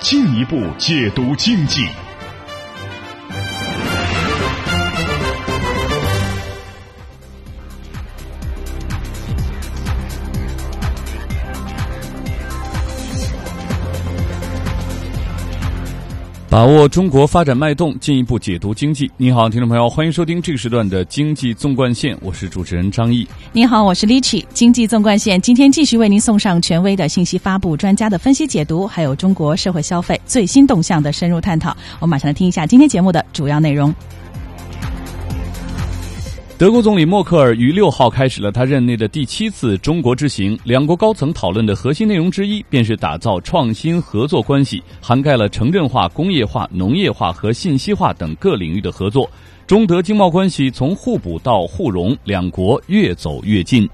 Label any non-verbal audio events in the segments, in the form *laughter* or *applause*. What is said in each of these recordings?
进一步解读经济。把握中国发展脉动，进一步解读经济。你好，听众朋友，欢迎收听这个时段的《经济纵贯线》，我是主持人张毅。你好，我是 Lichi。经济纵贯线今天继续为您送上权威的信息发布、专家的分析解读，还有中国社会消费最新动向的深入探讨。我们马上来听一下今天节目的主要内容。德国总理默克尔于六号开始了他任内的第七次中国之行。两国高层讨论的核心内容之一，便是打造创新合作关系，涵盖了城镇化、工业化、农业化和信息化等各领域的合作。中德经贸关系从互补到互融，两国越走越近。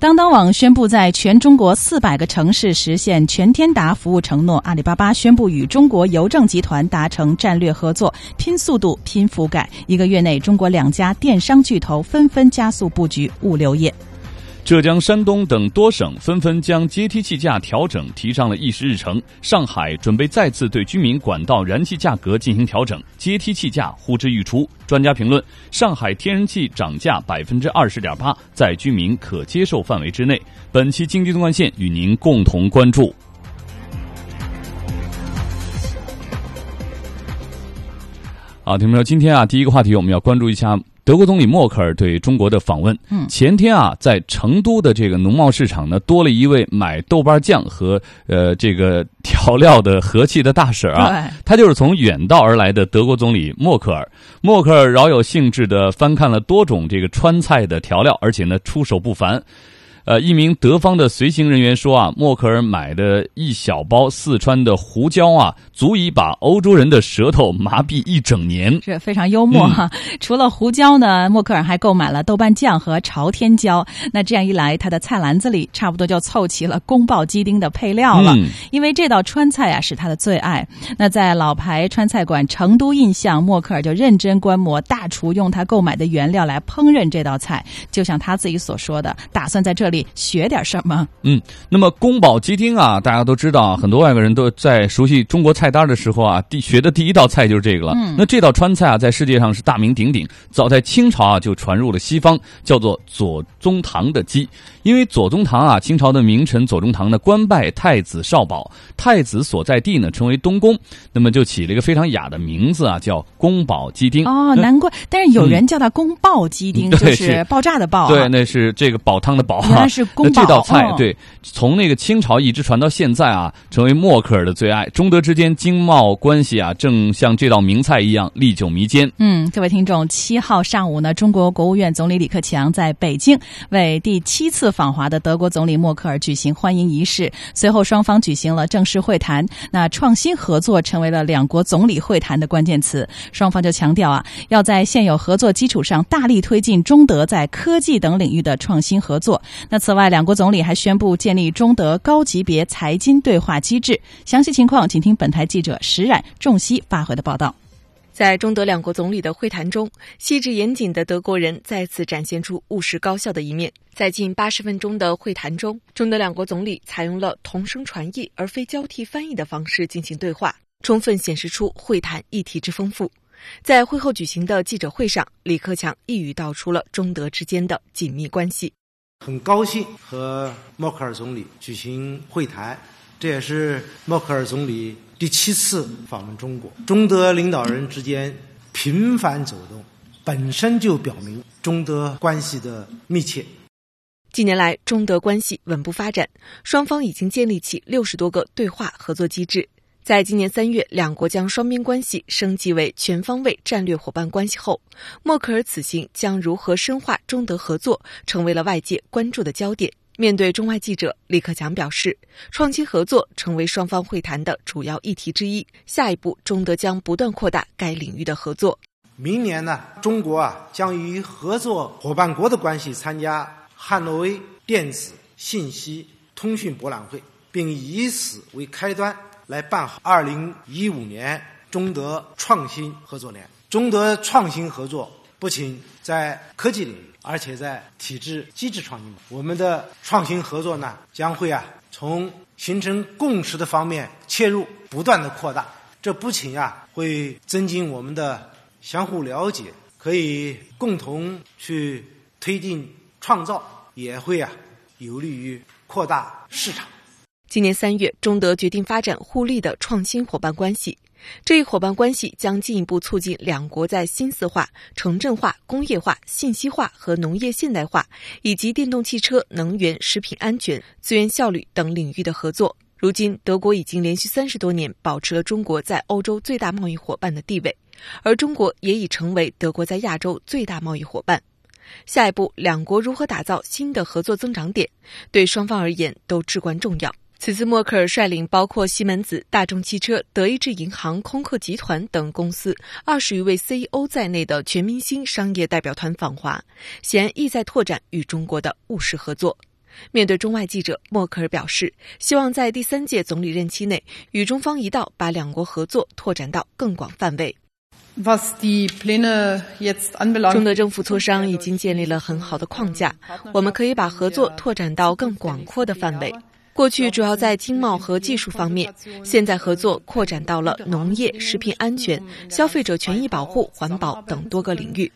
当当网宣布在全中国四百个城市实现全天达服务承诺。阿里巴巴宣布与中国邮政集团达成战略合作，拼速度、拼覆盖。一个月内，中国两家电商巨头纷纷加速布局物流业。浙江、山东等多省纷纷将阶梯气价调整提上了议事日程。上海准备再次对居民管道燃气价格进行调整，阶梯气价呼之欲出。专家评论：上海天然气涨价百分之二十点八，在居民可接受范围之内。本期经济纵贯线与您共同关注。好，听众朋友，今天啊，第一个话题我们要关注一下。德国总理默克尔对中国的访问，嗯，前天啊，在成都的这个农贸市场呢，多了一位买豆瓣酱和呃这个调料的和气的大婶啊，他就是从远道而来的德国总理默克尔。默克尔饶有兴致的翻看了多种这个川菜的调料，而且呢，出手不凡。呃，一名德方的随行人员说啊，默克尔买的一小包四川的胡椒啊，足以把欧洲人的舌头麻痹一整年，是非常幽默哈。除了胡椒呢，默克尔还购买了豆瓣酱和朝天椒。那这样一来，他的菜篮子里差不多就凑齐了宫爆鸡丁的配料了。因为这道川菜啊是他的最爱。那在老牌川菜馆成都印象，默克尔就认真观摩大厨用他购买的原料来烹饪这道菜，就像他自己所说的，打算在这里。学点什么？嗯，那么宫保鸡丁啊，大家都知道啊，很多外国人都在熟悉中国菜单的时候啊，第学的第一道菜就是这个了。嗯，那这道川菜啊，在世界上是大名鼎鼎，早在清朝啊就传入了西方，叫做左宗棠的鸡。因为左宗棠啊，清朝的名臣左宗棠呢，官拜太子少保，太子所在地呢称为东宫，那么就起了一个非常雅的名字啊，叫宫保鸡丁。哦，难怪，但是有人叫它宫爆鸡丁，*laughs* 就是爆炸的爆。对，那是这个煲汤的煲。原来是宫这道菜，对，从那个清朝一直传到现在啊，成为默克尔的最爱。中德之间经贸关系啊，正像这道名菜一样历久弥坚。嗯，各位听众，七号上午呢，中国国务院总理李克强在北京为第七次访华的德国总理默克尔举行欢迎仪式，随后双方举行了正式会谈。那创新合作成为了两国总理会谈的关键词，双方就强调啊，要在现有合作基础上大力推进中德在科技等领域的创新合作。那此外，两国总理还宣布建立中德高级别财经对话机制。详细情况，请听本台记者石冉、仲熙发回的报道。在中德两国总理的会谈中，细致严谨的德国人再次展现出务实高效的一面。在近八十分钟的会谈中，中德两国总理采用了同声传译而非交替翻译的方式进行对话，充分显示出会谈议题之丰富。在会后举行的记者会上，李克强一语道出了中德之间的紧密关系。很高兴和默克尔总理举行会谈，这也是默克尔总理。第七次访问中国，中德领导人之间频繁走动，本身就表明中德关系的密切。近年来，中德关系稳步发展，双方已经建立起六十多个对话合作机制。在今年三月，两国将双边关系升级为全方位战略伙伴关系后，默克尔此行将如何深化中德合作，成为了外界关注的焦点。面对中外记者，李克强表示，创新合作成为双方会谈的主要议题之一。下一步，中德将不断扩大该领域的合作。明年呢，中国啊将与合作伙伴国的关系参加汉诺威电子信息通讯博览会，并以此为开端来办好二零一五年中德创新合作年。中德创新合作不仅在科技领域。而且在体制机制创新，我们的创新合作呢，将会啊从形成共识的方面切入，不断的扩大。这不仅啊会增进我们的相互了解，可以共同去推进创造，也会啊有利于扩大市场。今年三月，中德决定发展互利的创新伙伴关系。这一伙伴关系将进一步促进两国在新四化、城镇化、工业化、信息化和农业现代化，以及电动汽车、能源、食品安全、资源效率等领域的合作。如今，德国已经连续三十多年保持了中国在欧洲最大贸易伙伴的地位，而中国也已成为德国在亚洲最大贸易伙伴。下一步，两国如何打造新的合作增长点，对双方而言都至关重要。此次，默克尔率领包括西门子、大众汽车、德意志银行、空客集团等公司二十余位 CEO 在内的全明星商业代表团访华，显然意在拓展与中国的务实合作。面对中外记者，默克尔表示，希望在第三届总理任期内与中方一道把两国合作拓展到更广范围。中德政府磋商已经建立了很好的框架，我们可以把合作拓展到更广阔的范围。过去主要在经贸和技术方面，现在合作扩展到了农业、食品安全、消费者权益保护、环保等多个领域。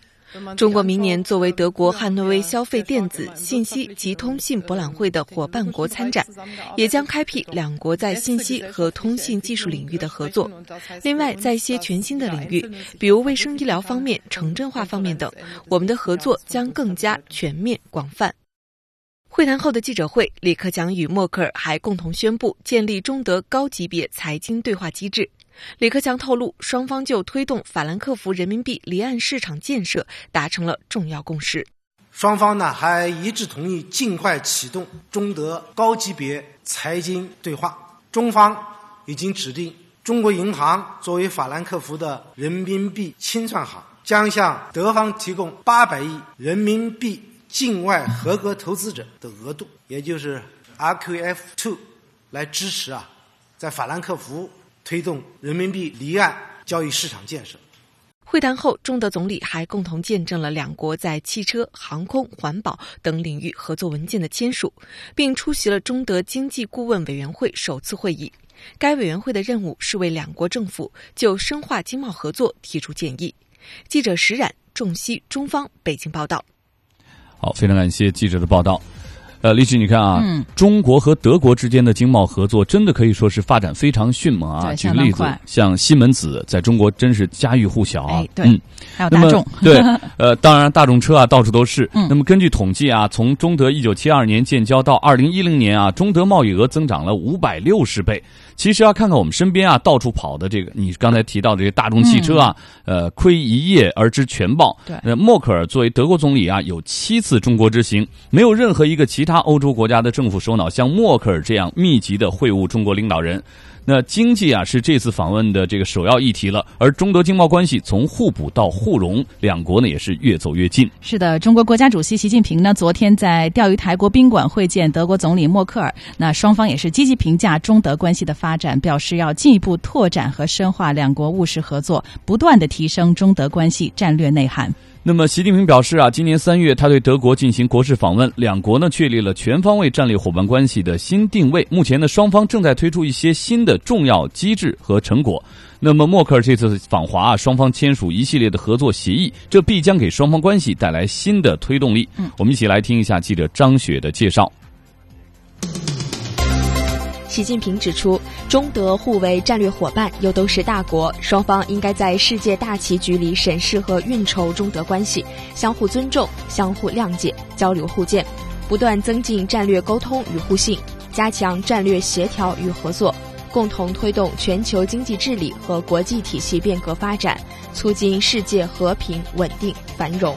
中国明年作为德国汉诺威消费电子信息及通信博览会的伙伴国参展，也将开辟两国在信息和通信技术领域的合作。另外，在一些全新的领域，比如卫生医疗方面、城镇化方面等，我们的合作将更加全面广泛。会谈后的记者会，李克强与默克尔还共同宣布建立中德高级别财经对话机制。李克强透露，双方就推动法兰克福人民币离岸市场建设达成了重要共识。双方呢还一致同意尽快启动中德高级别财经对话。中方已经指定中国银行作为法兰克福的人民币清算行，将向德方提供八百亿人民币。境外合格投资者的额度，也就是 RQF two，来支持啊，在法兰克福推动人民币离岸交易市场建设。会谈后，中德总理还共同见证了两国在汽车、航空、环保等领域合作文件的签署，并出席了中德经济顾问委员会首次会议。该委员会的任务是为两国政府就深化经贸合作提出建议。记者石冉、仲熙，中方北京报道。好，非常感谢记者的报道。呃，李琦，你看啊，中国和德国之间的经贸合作真的可以说是发展非常迅猛啊。举个例子，像西门子在中国真是家喻户晓啊。嗯，还有大众。*laughs* 对，*laughs* 呃，当然大众车啊到处都是。那么根据统计啊，从中德一九七二年建交到二零一零年啊，中德贸易额增长了五百六十倍。其实要看看我们身边啊，到处跑的这个，你刚才提到的这些大众汽车啊，呃，亏一夜而知全豹。对，那默克尔作为德国总理啊，有七次中国之行，没有任何一个其他欧洲国家的政府首脑像默克尔这样密集的会晤中国领导人。那经济啊是这次访问的这个首要议题了，而中德经贸关系从互补到互融，两国呢也是越走越近。是的，中国国家主席习近平呢昨天在钓鱼台国宾馆会见德国总理默克尔，那双方也是积极评价中德关系的发展，表示要进一步拓展和深化两国务实合作，不断的提升中德关系战略内涵。那么，习近平表示啊，今年三月他对德国进行国事访问，两国呢确立了全方位战略伙伴关系的新定位。目前呢，双方正在推出一些新的重要机制和成果。那么，默克尔这次访华啊，双方签署一系列的合作协议，这必将给双方关系带来新的推动力。我们一起来听一下记者张雪的介绍。习近平指出，中德互为战略伙伴，又都是大国，双方应该在世界大棋局里审视和运筹中德关系，相互尊重、相互谅解、交流互鉴，不断增进战略沟通与互信，加强战略协调与合作，共同推动全球经济治理和国际体系变革发展，促进世界和平、稳定、繁荣。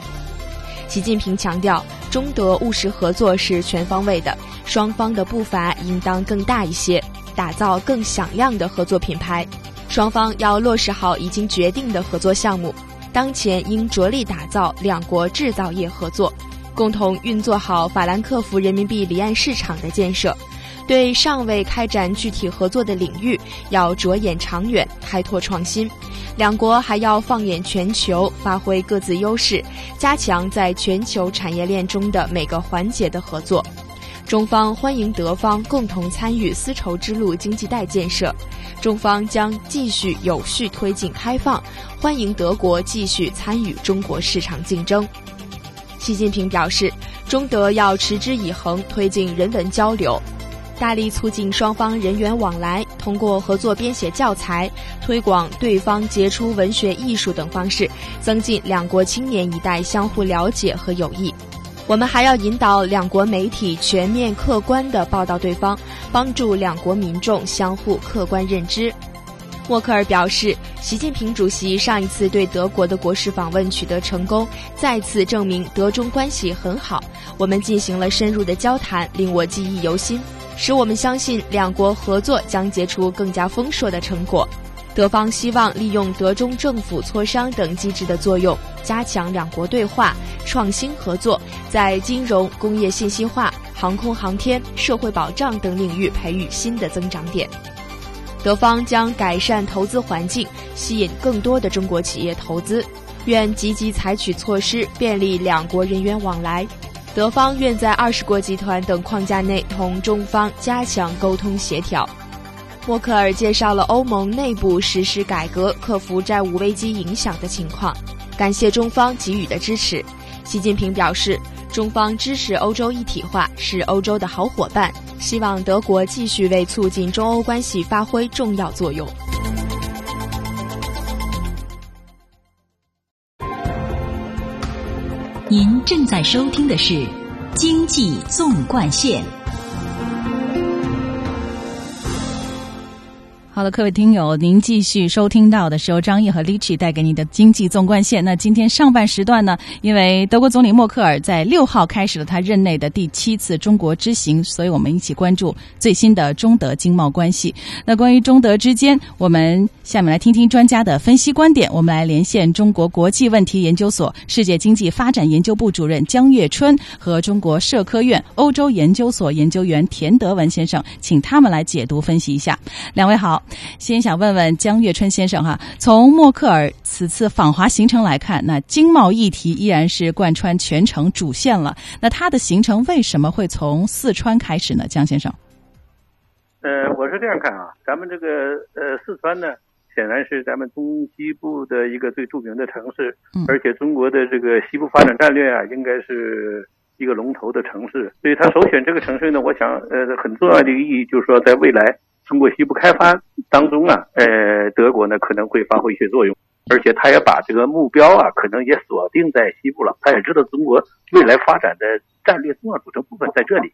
习近平强调，中德务实合作是全方位的，双方的步伐应当更大一些，打造更响亮的合作品牌。双方要落实好已经决定的合作项目，当前应着力打造两国制造业合作，共同运作好法兰克福人民币离岸市场的建设。对尚未开展具体合作的领域，要着眼长远，开拓创新。两国还要放眼全球，发挥各自优势，加强在全球产业链中的每个环节的合作。中方欢迎德方共同参与丝绸之路经济带建设，中方将继续有序推进开放，欢迎德国继续参与中国市场竞争。习近平表示，中德要持之以恒推进人文交流。大力促进双方人员往来，通过合作编写教材、推广对方杰出文学艺术等方式，增进两国青年一代相互了解和友谊。我们还要引导两国媒体全面客观地报道对方，帮助两国民众相互客观认知。默克尔表示，习近平主席上一次对德国的国事访问取得成功，再次证明德中关系很好。我们进行了深入的交谈，令我记忆犹新。使我们相信两国合作将结出更加丰硕的成果。德方希望利用德中政府磋商等机制的作用，加强两国对话、创新合作，在金融、工业信息化、航空航天、社会保障等领域培育新的增长点。德方将改善投资环境，吸引更多的中国企业投资，愿积极采取措施，便利两国人员往来。德方愿在二十国集团等框架内同中方加强沟通协调。默克尔介绍了欧盟内部实施改革、克服债务危机影响的情况，感谢中方给予的支持。习近平表示，中方支持欧洲一体化，是欧洲的好伙伴，希望德国继续为促进中欧关系发挥重要作用。您正在收听的是《经济纵贯线》。好了，各位听友，您继续收听到的是由张毅和 Lichi 带给您的经济纵贯线。那今天上半时段呢，因为德国总理默克尔在六号开始了他任内的第七次中国之行，所以我们一起关注最新的中德经贸关系。那关于中德之间，我们下面来听听专家的分析观点。我们来连线中国国际问题研究所世界经济发展研究部主任江月春和中国社科院欧洲研究所研究员田德文先生，请他们来解读分析一下。两位好。先想问问江月春先生哈，从默克尔此次访华行程来看，那经贸议题依然是贯穿全程主线了。那他的行程为什么会从四川开始呢？江先生，呃，我是这样看啊，咱们这个呃四川呢，显然是咱们中西部的一个最著名的城市，而且中国的这个西部发展战略啊，应该是一个龙头的城市，所以他首选这个城市呢，我想呃很重要的一个意义就是说，在未来。中国西部开发当中啊，呃，德国呢可能会发挥一些作用，而且他也把这个目标啊，可能也锁定在西部了。他也知道中国未来发展的战略重要组成部分在这里。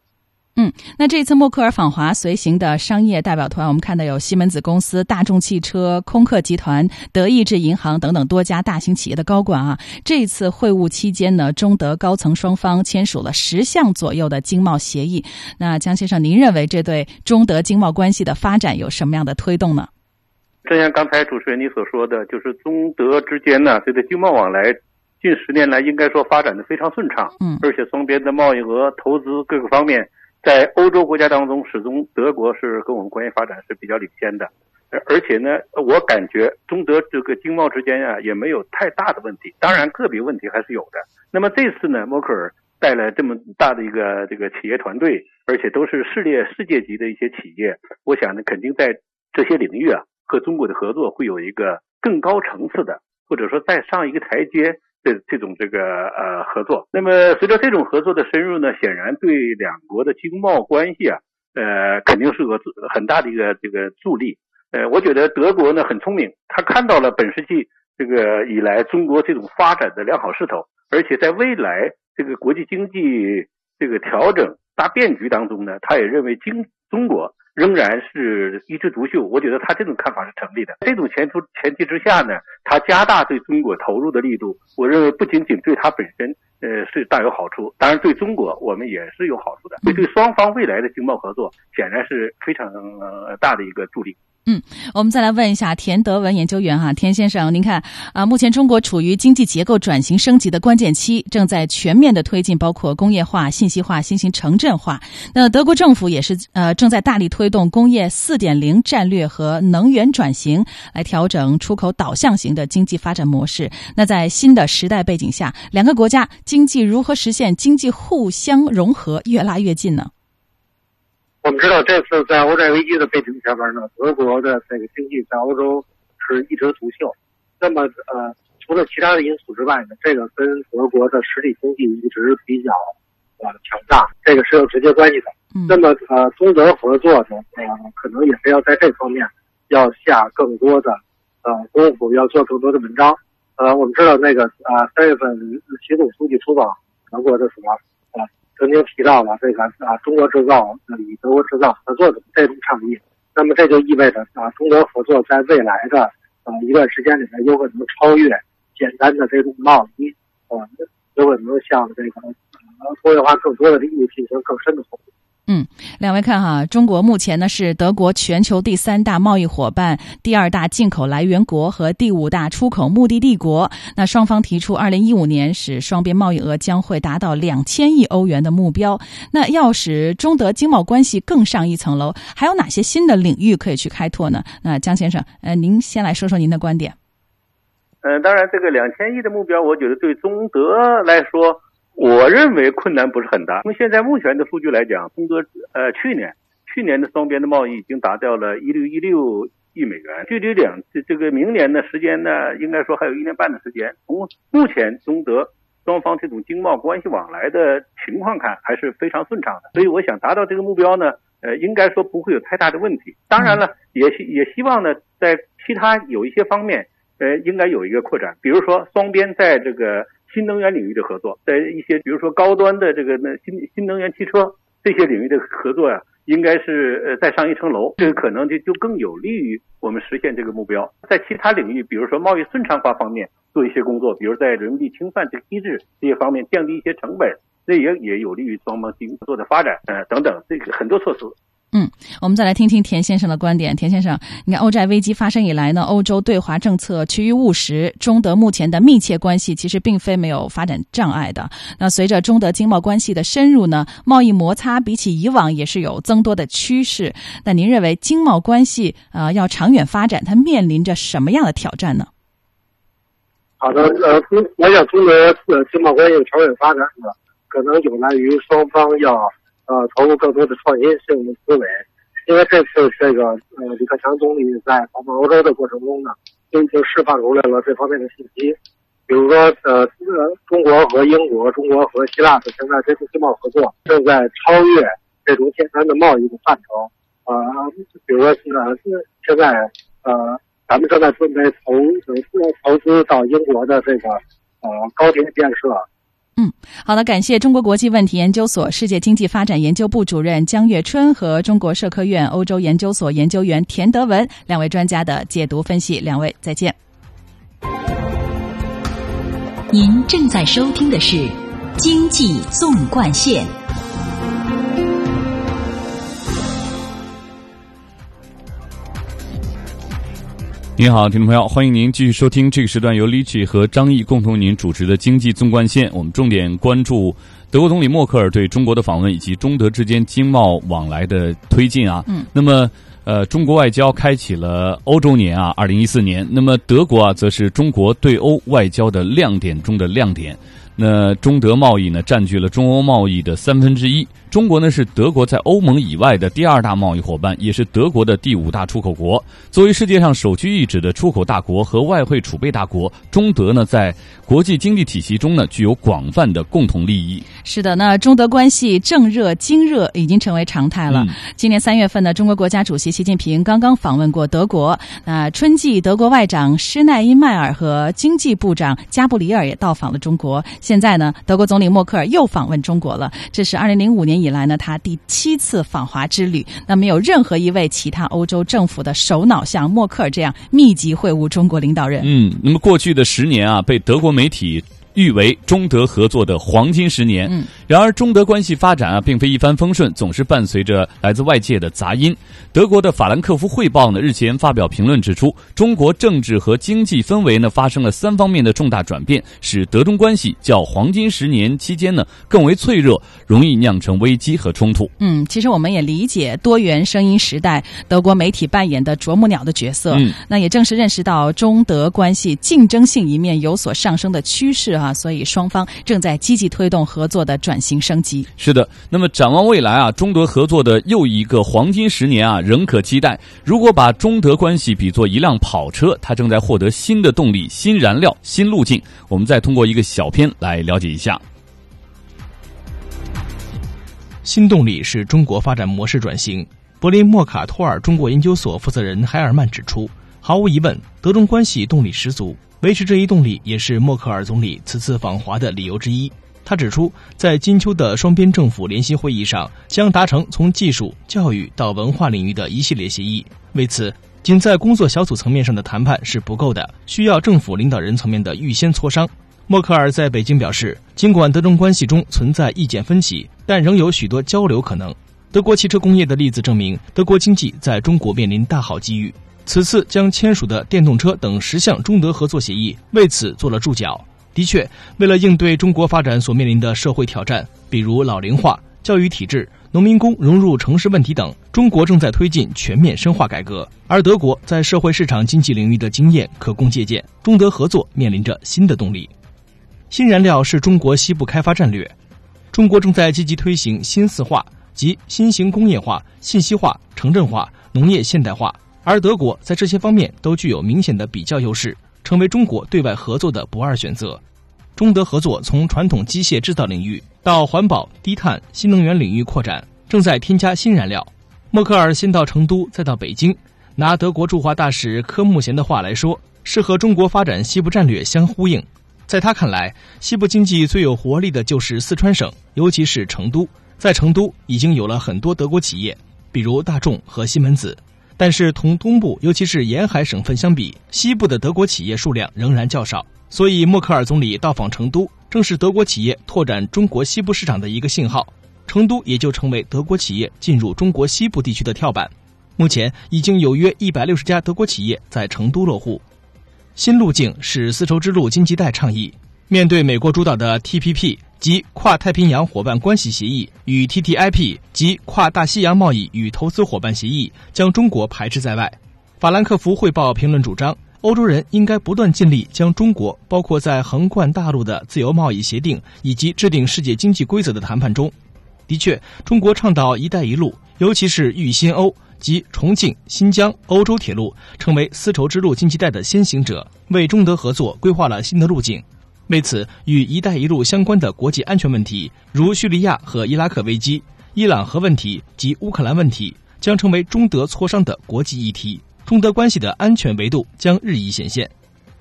嗯，那这次默克尔访华随行的商业代表团，我们看到有西门子公司、大众汽车、空客集团、德意志银行等等多家大型企业的高管啊。这一次会晤期间呢，中德高层双方签署了十项左右的经贸协议。那江先生，您认为这对中德经贸关系的发展有什么样的推动呢？正像刚才主持人你所说的，就是中德之间呢，这个经贸往来近十年来应该说发展的非常顺畅。嗯，而且双边的贸易额、投资各个方面。在欧洲国家当中，始终德国是跟我们关系发展是比较领先的，而且呢，我感觉中德这个经贸之间啊也没有太大的问题，当然个别问题还是有的。那么这次呢，默克尔带来这么大的一个这个企业团队，而且都是世界世界级的一些企业，我想呢，肯定在这些领域啊和中国的合作会有一个更高层次的，或者说再上一个台阶。这这种这个呃合作，那么随着这种合作的深入呢，显然对两国的经贸关系啊，呃肯定是个很大的一个这个助力。呃，我觉得德国呢很聪明，他看到了本世纪这个以来中国这种发展的良好势头，而且在未来这个国际经济这个调整大变局当中呢，他也认为经中国。仍然是一枝独秀，我觉得他这种看法是成立的。这种前途前提之下呢，他加大对中国投入的力度，我认为不仅仅对他本身呃，是大有好处。当然，对中国我们也是有好处的，对对双方未来的经贸合作显然是非常大的一个助力。嗯，我们再来问一下田德文研究员哈，田先生，您看啊，目前中国处于经济结构转型升级的关键期，正在全面的推进包括工业化、信息化、新型城镇化。那德国政府也是呃正在大力推动工业四点零战略和能源转型，来调整出口导向型的经济发展模式。那在新的时代背景下，两个国家经济如何实现经济互相融合，越拉越近呢？我们知道，这次在欧债危机的背景下边呢，德国的这个经济在欧洲是一枝独秀。那么，呃，除了其他的因素之外呢，这个跟德国的实体经济一直比较呃强大，这个是有直接关系的。那么，呃，中德合作呢，呃，可能也是要在这方面要下更多的呃功夫，要做更多的文章。呃，我们知道那个呃三月份习总书记出访德国的时候。曾经提到了这个啊，中国制造与德国制造合作的这种倡议，那么这就意味着啊，中德合作在未来的呃一段时间里面有可能超越简单的这种贸易，呃，有可能向这个呃工业化更多的领域进行更深的合作。嗯，两位看哈，中国目前呢是德国全球第三大贸易伙伴、第二大进口来源国和第五大出口目的地国。那双方提出，二零一五年使双边贸易额将会达到两千亿欧元的目标。那要使中德经贸关系更上一层楼，还有哪些新的领域可以去开拓呢？那江先生，呃，您先来说说您的观点。嗯，当然，这个两千亿的目标，我觉得对中德来说。我认为困难不是很大。从现在目前的数据来讲，中德呃去年去年的双边的贸易已经达到了一六一六亿美元，距离两这这个明年的时间呢，应该说还有一年半的时间。从目前中德双方这种经贸关系往来的情况看，还是非常顺畅的。所以我想达到这个目标呢，呃，应该说不会有太大的问题。当然了，也希也希望呢，在其他有一些方面，呃，应该有一个扩展，比如说双边在这个。新能源领域的合作，在一些比如说高端的这个那新新能源汽车这些领域的合作呀，应该是呃再上一层楼，这个可能就就更有利于我们实现这个目标。在其他领域，比如说贸易顺畅化方面做一些工作，比如在人民币清算这个机制这些方面降低一些成本，这也也有利于双方经合作的发展，呃等等，这个很多措施。嗯，我们再来听听田先生的观点。田先生，你看欧债危机发生以来呢，欧洲对华政策趋于务实，中德目前的密切关系其实并非没有发展障碍的。那随着中德经贸关系的深入呢，贸易摩擦比起以往也是有增多的趋势。那您认为经贸关系啊要长远发展，它面临着什么样的挑战呢？好的，呃，我想中德呃经贸关系长远发展呢，可能有赖于双方要。呃，投入更多的创新性的思维，因为这次这个呃，李克强总理在访问欧洲的过程中呢，就已经释放出来了这方面的信息。比如说，呃，中国和英国、中国和希腊的现在这种经贸合作正在超越这种简单的贸易的范畴。呃，比如说，呃，现在呃，咱们正在准备投投资到英国的这个呃高铁建设。嗯，好的，感谢中国国际问题研究所世界经济发展研究部主任江月春和中国社科院欧洲研究所研究员田德文两位专家的解读分析。两位再见。您正在收听的是《经济纵贯线》。您好，听众朋友，欢迎您继续收听这个时段由李奇和张毅共同您主持的经济纵贯线。我们重点关注德国总理默克尔对中国的访问以及中德之间经贸往来的推进啊。嗯，那么呃，中国外交开启了欧洲年啊，二零一四年。那么德国啊，则是中国对欧外交的亮点中的亮点。那中德贸易呢，占据了中欧贸易的三分之一。中国呢是德国在欧盟以外的第二大贸易伙伴，也是德国的第五大出口国。作为世界上首屈一指的出口大国和外汇储备大国，中德呢在国际经济体系中呢具有广泛的共同利益。是的，那中德关系正热经热已经成为常态了。今年三月份呢，中国国家主席习近平刚刚访问过德国。那春季，德国外长施耐因迈尔和经济部长加布里尔也到访了中国。现在呢，德国总理默克尔又访问中国了。这是二零零五年。以来呢，他第七次访华之旅，那没有任何一位其他欧洲政府的首脑像默克尔这样密集会晤中国领导人。嗯，那么过去的十年啊，被德国媒体。誉为中德合作的黄金十年。嗯，然而中德关系发展啊，并非一帆风顺，总是伴随着来自外界的杂音。德国的法兰克福汇报呢日前发表评论指出，中国政治和经济氛围呢发生了三方面的重大转变，使德中关系较黄金十年期间呢更为脆弱，容易酿成危机和冲突。嗯，其实我们也理解多元声音时代德国媒体扮演的啄木鸟的角色。嗯，那也正是认识到中德关系竞争性一面有所上升的趋势啊，所以双方正在积极推动合作的转型升级。是的，那么展望未来啊，中德合作的又一个黄金十年啊，仍可期待。如果把中德关系比作一辆跑车，它正在获得新的动力、新燃料、新路径。我们再通过一个小片来了解一下。新动力是中国发展模式转型。柏林莫卡托尔中国研究所负责人海尔曼指出，毫无疑问，德中关系动力十足，维持这一动力也是默克尔总理此次访华的理由之一。他指出，在金秋的双边政府联席会议上，将达成从技术、教育到文化领域的一系列协议。为此，仅在工作小组层面上的谈判是不够的，需要政府领导人层面的预先磋商。默克尔在北京表示，尽管德中关系中存在意见分歧，但仍有许多交流可能。德国汽车工业的例子证明，德国经济在中国面临大好机遇。此次将签署的电动车等十项中德合作协议为此做了注脚。的确，为了应对中国发展所面临的社会挑战，比如老龄化、教育体制、农民工融入城市问题等，中国正在推进全面深化改革。而德国在社会市场经济领域的经验可供借鉴，中德合作面临着新的动力。新燃料是中国西部开发战略，中国正在积极推行新四化及新型工业化、信息化、城镇化、农业现代化，而德国在这些方面都具有明显的比较优势。成为中国对外合作的不二选择。中德合作从传统机械制造领域到环保、低碳、新能源领域扩展，正在添加新燃料。默克尔先到成都，再到北京。拿德国驻华大使科穆贤的话来说，是和中国发展西部战略相呼应。在他看来，西部经济最有活力的就是四川省，尤其是成都。在成都已经有了很多德国企业，比如大众和西门子。但是同东部，尤其是沿海省份相比，西部的德国企业数量仍然较少。所以，默克尔总理到访成都，正是德国企业拓展中国西部市场的一个信号。成都也就成为德国企业进入中国西部地区的跳板。目前已经有约一百六十家德国企业在成都落户。新路径是丝绸之路经济带倡议。面对美国主导的 TPP。及跨太平洋伙伴关系协议与 TTIP 及跨大西洋贸易与投资伙伴协议将中国排斥在外。法兰克福汇报评论主张，欧洲人应该不断尽力将中国包括在横贯大陆的自由贸易协定以及制定世界经济规则的谈判中。的确，中国倡导“一带一路”，尤其是豫新欧及重庆、新疆欧洲铁路，成为丝绸之路经济带的先行者，为中德合作规划了新的路径。为此，与“一带一路”相关的国际安全问题，如叙利亚和伊拉克危机、伊朗核问题及乌克兰问题，将成为中德磋商的国际议题。中德关系的安全维度将日益显现。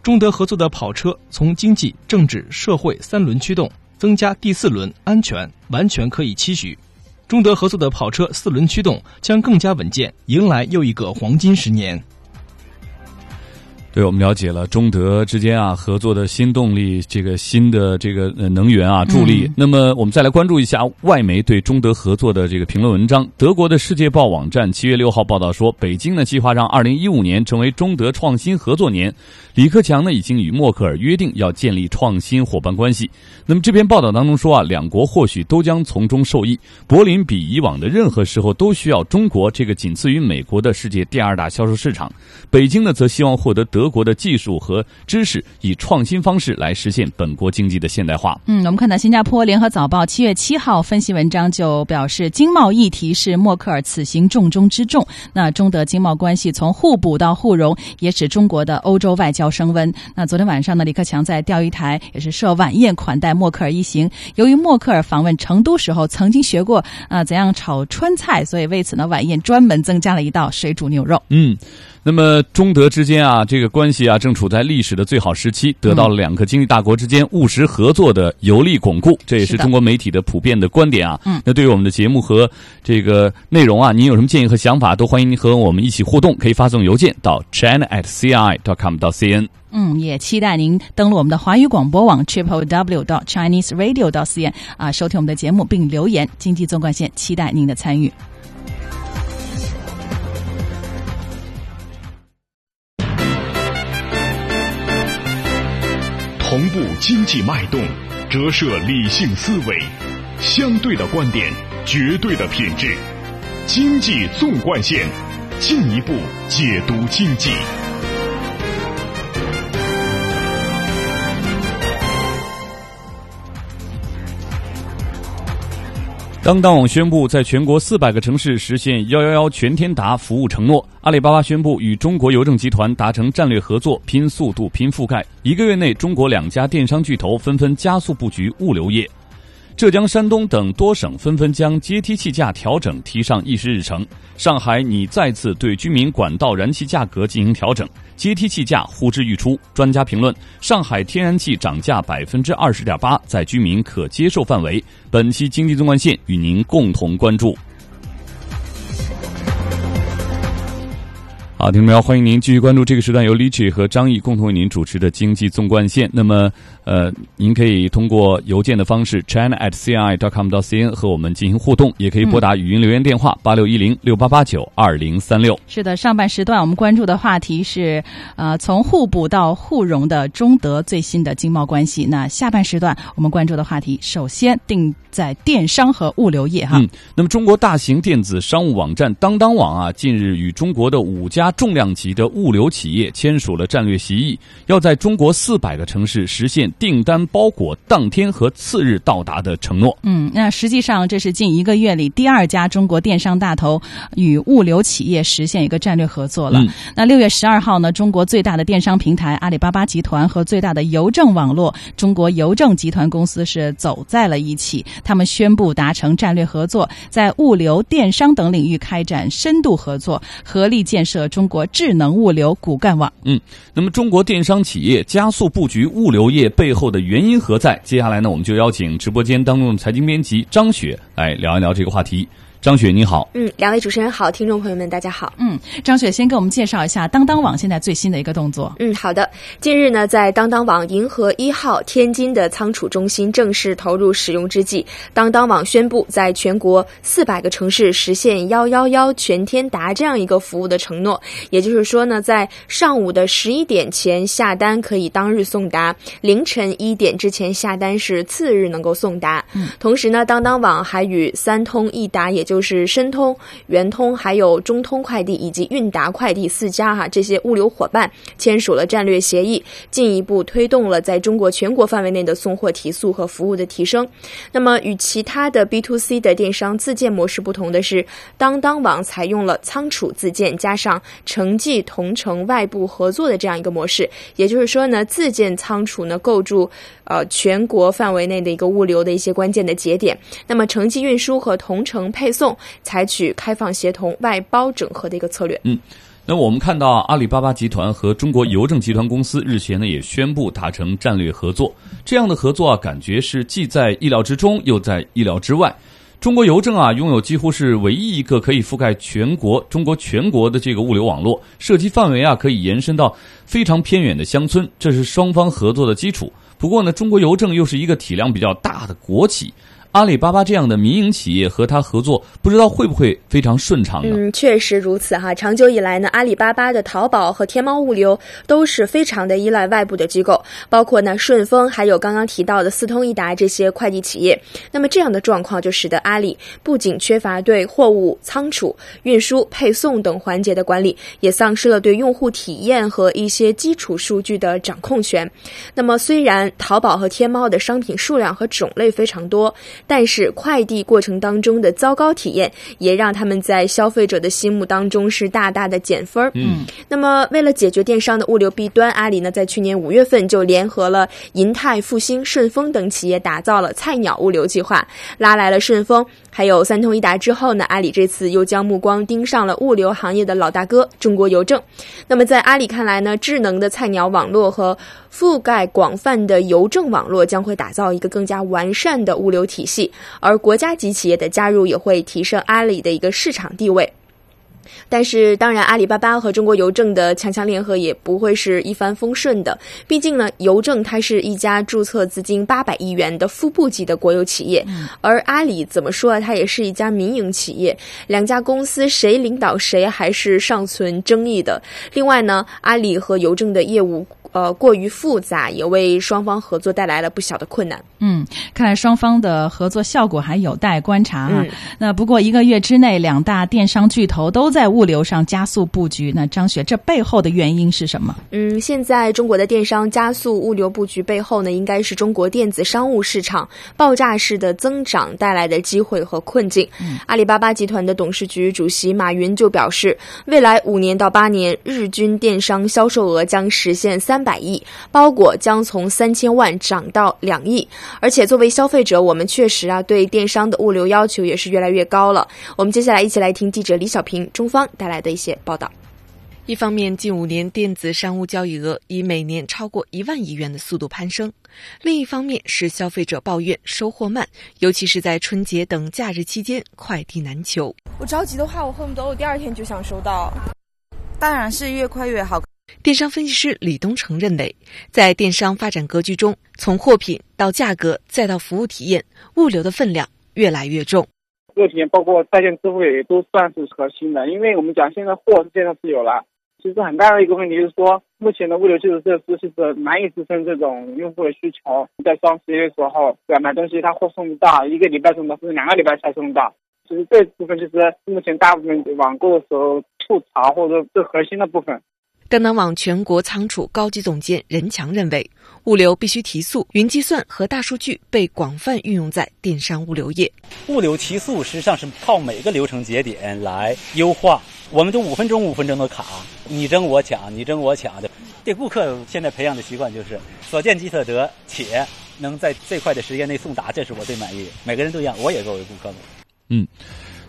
中德合作的跑车从经济、政治、社会三轮驱动，增加第四轮安全，完全可以期许。中德合作的跑车四轮驱动将更加稳健，迎来又一个黄金十年。对，我们了解了中德之间啊合作的新动力，这个新的这个能源啊助力。那么，我们再来关注一下外媒对中德合作的这个评论文章。德国的《世界报》网站七月六号报道说，北京呢计划让二零一五年成为中德创新合作年。李克强呢已经与默克尔约定要建立创新伙伴关系。那么这篇报道当中说啊，两国或许都将从中受益。柏林比以往的任何时候都需要中国这个仅次于美国的世界第二大销售市场。北京呢则希望获得德。德国的技术和知识，以创新方式来实现本国经济的现代化。嗯，我们看到新加坡联合早报七月七号分析文章就表示，经贸议题是默克尔此行重中之重。那中德经贸关系从互补到互融，也使中国的欧洲外交升温。那昨天晚上呢，李克强在钓鱼台也是设晚宴款待默克尔一行。由于默克尔访问成都时候曾经学过啊怎样炒川菜，所以为此呢，晚宴专门增加了一道水煮牛肉。嗯。那么中德之间啊，这个关系啊，正处在历史的最好时期，得到了两个经济大国之间务实合作的有力巩固，这也是中国媒体的普遍的观点啊。嗯，那对于我们的节目和这个内容啊，您有什么建议和想法，都欢迎您和我们一起互动，可以发送邮件到 china at ci dot com 到 cn。嗯，也期待您登录我们的华语广播网 triple w dot chinese radio dot cn 啊，收听我们的节目并留言。经济纵贯线，期待您的参与。同步经济脉动，折射理性思维，相对的观点，绝对的品质。经济纵贯线，进一步解读经济。当当网宣布，在全国四百个城市实现“幺幺幺”全天达服务承诺。阿里巴巴宣布与中国邮政集团达成战略合作，拼速度、拼覆盖。一个月内，中国两家电商巨头纷纷加速布局物流业。浙江、山东等多省纷纷将阶梯气价调整提上议事日程。上海拟再次对居民管道燃气价格进行调整，阶梯气价呼之欲出。专家评论：上海天然气涨价百分之二十点八，在居民可接受范围。本期经济纵贯线与您共同关注。好，听众朋友，欢迎您继续关注这个时段由李志和张毅共同为您主持的经济纵贯线。那么，呃，您可以通过邮件的方式 china at ci dot com 到 cn 和我们进行互动，也可以拨打语音留言电话八六一零六八八九二零三六。是的，上半时段我们关注的话题是，呃，从互补到互融的中德最新的经贸关系。那下半时段我们关注的话题，首先定在电商和物流业哈。嗯，那么中国大型电子商务网站当当网啊，近日与中国的五家重量级的物流企业签署了战略协议，要在中国四百个城市实现订单包裹当天和次日到达的承诺。嗯，那实际上这是近一个月里第二家中国电商大头与物流企业实现一个战略合作了。嗯、那六月十二号呢，中国最大的电商平台阿里巴巴集团和最大的邮政网络中国邮政集团公司是走在了一起，他们宣布达成战略合作，在物流、电商等领域开展深度合作，合力建设中国。智能物流骨干网。嗯，那么中国电商企业加速布局物流业背后的原因何在？接下来呢，我们就邀请直播间当中的财经编辑张雪来聊一聊这个话题。张雪，你好。嗯，两位主持人好，听众朋友们大家好。嗯，张雪先给我们介绍一下当当网现在最新的一个动作。嗯，好的。近日呢，在当当网银河一号天津的仓储中心正式投入使用之际，当当网宣布在全国四百个城市实现“幺幺幺”全天达这样一个服务的承诺。也就是说呢，在上午的十一点前下单可以当日送达，凌晨一点之前下单是次日能够送达。嗯，同时呢，当当网还与三通一达也就是申通、圆通、还有中通快递以及韵达快递四家哈这些物流伙伴签署了战略协议，进一步推动了在中国全国范围内的送货提速和服务的提升。那么与其他的 B to C 的电商自建模式不同的是，当当网采用了仓储自建加上城际同城外部合作的这样一个模式。也就是说呢，自建仓储呢构筑呃全国范围内的一个物流的一些关键的节点。那么城际运输和同城配送。采取开放协同、外包整合的一个策略。嗯，那我们看到阿里巴巴集团和中国邮政集团公司日前呢也宣布达成战略合作。这样的合作啊，感觉是既在意料之中，又在意料之外。中国邮政啊，拥有几乎是唯一一个可以覆盖全国、中国全国的这个物流网络，涉及范围啊可以延伸到非常偏远的乡村，这是双方合作的基础。不过呢，中国邮政又是一个体量比较大的国企。阿里巴巴这样的民营企业和它合作，不知道会不会非常顺畅呢？嗯，确实如此哈。长久以来呢，阿里巴巴的淘宝和天猫物流都是非常的依赖外部的机构，包括呢顺丰，还有刚刚提到的四通一达这些快递企业。那么这样的状况就使得阿里不仅缺乏对货物仓储、运输、配送等环节的管理，也丧失了对用户体验和一些基础数据的掌控权。那么虽然淘宝和天猫的商品数量和种类非常多，但是快递过程当中的糟糕体验，也让他们在消费者的心目当中是大大的减分。嗯，那么为了解决电商的物流弊端，阿里呢在去年五月份就联合了银泰、复兴、顺丰等企业，打造了菜鸟物流计划，拉来了顺丰，还有三通一达之后呢，阿里这次又将目光盯上了物流行业的老大哥中国邮政。那么在阿里看来呢，智能的菜鸟网络和覆盖广泛的邮政网络将会打造一个更加完善的物流体系，而国家级企业的加入也会提升阿里的一个市场地位。但是，当然，阿里巴巴和中国邮政的强强联合也不会是一帆风顺的。毕竟呢，邮政它是一家注册资金八百亿元的副部级的国有企业，而阿里怎么说啊，它也是一家民营企业。两家公司谁领导谁还是尚存争议的。另外呢，阿里和邮政的业务。呃，过于复杂，也为双方合作带来了不小的困难。嗯，看来双方的合作效果还有待观察啊。那不过一个月之内，两大电商巨头都在物流上加速布局。那张雪，这背后的原因是什么？嗯，现在中国的电商加速物流布局背后呢，应该是中国电子商务市场爆炸式的增长带来的机会和困境。阿里巴巴集团的董事局主席马云就表示，未来五年到八年，日均电商销售额将实现三。百亿包裹将从三千万涨到两亿，而且作为消费者，我们确实啊对电商的物流要求也是越来越高了。我们接下来一起来听记者李小平中方带来的一些报道。一方面，近五年电子商务交易额以每年超过一万亿元的速度攀升；另一方面是消费者抱怨收货慢，尤其是在春节等假日期间，快递难求。我着急的话，我恨不得我第二天就想收到。当然是越快越好。电商分析师李东成认为，在电商发展格局中，从货品到价格再到服务体验，物流的分量越来越重。服务体验包括在线支付也都算是核心的，因为我们讲现在货现在是有了，其实很大的一个问题就是说，目前的物流基础设施其实难以支撑这种用户的需求。在双十一的时候，对买东西他货送不到，一个礼拜送到，甚至两个礼拜才送到。其实这部分其实目前大部分网购的时候吐槽或者最核心的部分。当当网全国仓储高级总监任强认为，物流必须提速，云计算和大数据被广泛运用在电商物流业。物流提速实际上是靠每个流程节点来优化。我们就五分钟五分钟的卡，你争我抢，你争我抢的。对顾客现在培养的习惯就是所见即所得，且能在最快的时间内送达，这是我最满意。每个人都一样，我也作为顾客。嗯。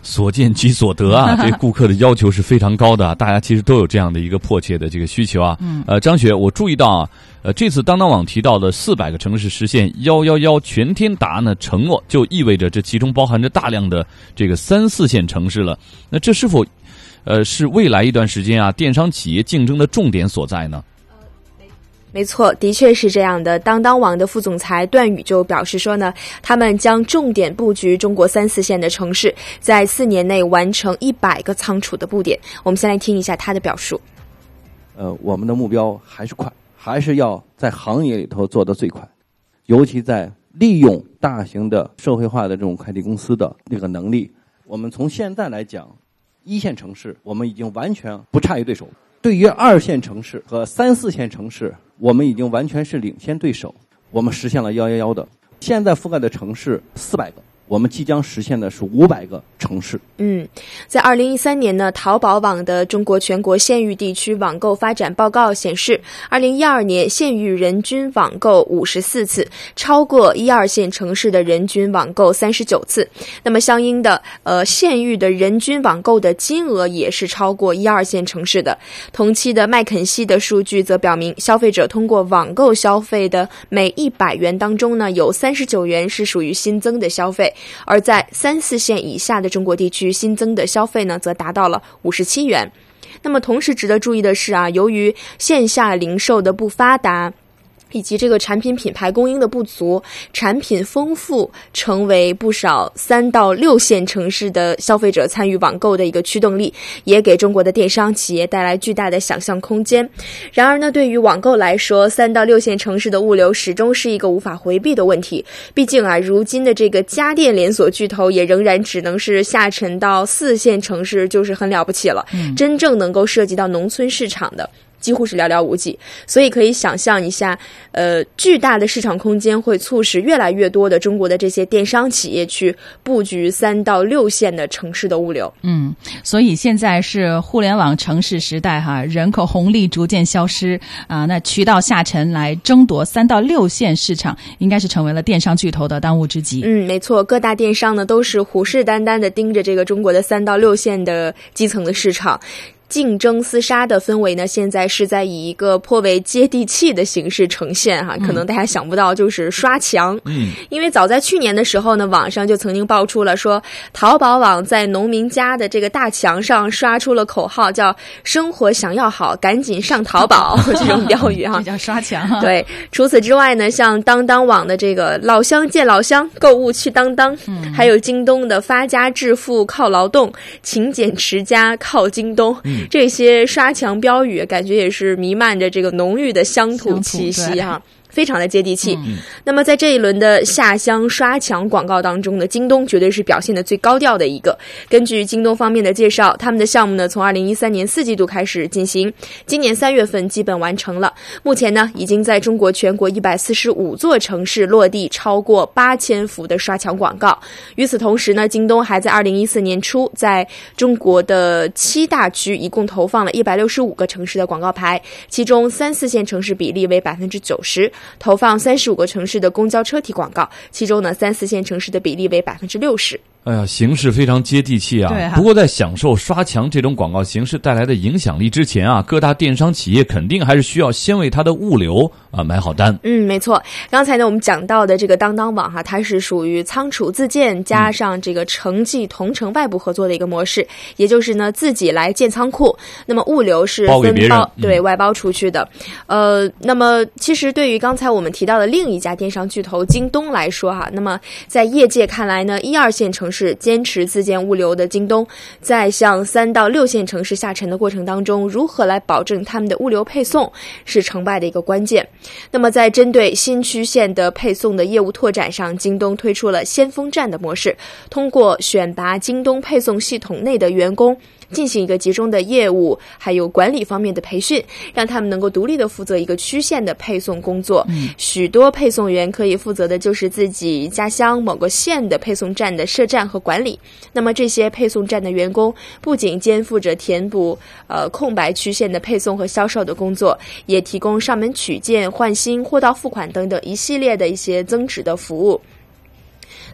所见即所得啊，*laughs* 对顾客的要求是非常高的，大家其实都有这样的一个迫切的这个需求啊。呃，张雪，我注意到啊，呃，这次当当网提到的四百个城市实现幺幺幺全天达呢承诺，就意味着这其中包含着大量的这个三四线城市了。那这是否，呃，是未来一段时间啊电商企业竞争的重点所在呢？没错，的确是这样的。当当网的副总裁段宇就表示说呢，他们将重点布局中国三四线的城市，在四年内完成一百个仓储的布点。我们先来听一下他的表述。呃，我们的目标还是快，还是要在行业里头做得最快，尤其在利用大型的社会化的这种快递公司的那个能力。我们从现在来讲，一线城市我们已经完全不差于对手。对于二线城市和三四线城市，我们已经完全是领先对手。我们实现了幺幺幺的，现在覆盖的城市四百个。我们即将实现的是五百个城市。嗯，在二零一三年呢，淘宝网的中国全国县域地区网购发展报告显示，二零一二年县域人均网购五十四次，超过一二线城市的人均网购三十九次。那么相应的，呃，县域的人均网购的金额也是超过一二线城市的。同期的麦肯锡的数据则表明，消费者通过网购消费的每一百元当中呢，有三十九元是属于新增的消费。而在三四线以下的中国地区，新增的消费呢，则达到了五十七元。那么，同时值得注意的是啊，由于线下零售的不发达。以及这个产品品牌供应的不足，产品丰富成为不少三到六线城市的消费者参与网购的一个驱动力，也给中国的电商企业带来巨大的想象空间。然而呢，对于网购来说，三到六线城市的物流始终是一个无法回避的问题。毕竟啊，如今的这个家电连锁巨头也仍然只能是下沉到四线城市，就是很了不起了。真正能够涉及到农村市场的。几乎是寥寥无几。所以可以想象一下，呃，巨大的市场空间会促使越来越多的中国的这些电商企业去布局三到六线的城市的物流。嗯，所以现在是互联网城市时代哈，人口红利逐渐消失啊，那渠道下沉来争夺三到六线市场，应该是成为了电商巨头的当务之急。嗯，没错，各大电商呢都是虎视眈眈的盯着这个中国的三到六线的基层的市场。竞争厮杀的氛围呢，现在是在以一个颇为接地气的形式呈现哈。可能大家想不到，就是刷墙。嗯，因为早在去年的时候呢，网上就曾经爆出了说，淘宝网在农民家的这个大墙上刷出了口号，叫“生活想要好，赶紧上淘宝” *laughs* 这种标语哈。叫刷墙。对，除此之外呢，像当当网的这个“老乡见老乡，购物去当当”，嗯，还有京东的“发家致富靠劳动，勤俭持家靠京东”。这些刷墙标语，感觉也是弥漫着这个浓郁的乡土气息哈。非常的接地气。那么在这一轮的下乡刷墙广告当中呢，京东绝对是表现的最高调的一个。根据京东方面的介绍，他们的项目呢从二零一三年四季度开始进行，今年三月份基本完成了。目前呢，已经在中国全国一百四十五座城市落地超过八千幅的刷墙广告。与此同时呢，京东还在二零一四年初在中国的七大区一共投放了一百六十五个城市的广告牌，其中三四线城市比例为百分之九十。投放三十五个城市的公交车体广告，其中呢三四线城市的比例为百分之六十。哎呀，形式非常接地气啊！对。不过在享受刷墙这种广告形式带来的影响力之前啊，各大电商企业肯定还是需要先为它的物流啊买好单。嗯，没错。刚才呢我们讲到的这个当当网哈，它是属于仓储自建加上这个城际同城外部合作的一个模式，也就是呢自己来建仓库，那么物流是分包对外包出去的。呃，那么其实对于刚才我们提到的另一家电商巨头京东来说哈，那么在业界看来呢，一二线城是坚持自建物流的京东，在向三到六线城市下沉的过程当中，如何来保证他们的物流配送是成败的一个关键。那么，在针对新区县的配送的业务拓展上，京东推出了先锋站的模式，通过选拔京东配送系统内的员工。进行一个集中的业务还有管理方面的培训，让他们能够独立的负责一个区县的配送工作。许多配送员可以负责的就是自己家乡某个县的配送站的设站和管理。那么这些配送站的员工不仅肩负着填补呃空白区县的配送和销售的工作，也提供上门取件、换新、货到付款等等一系列的一些增值的服务。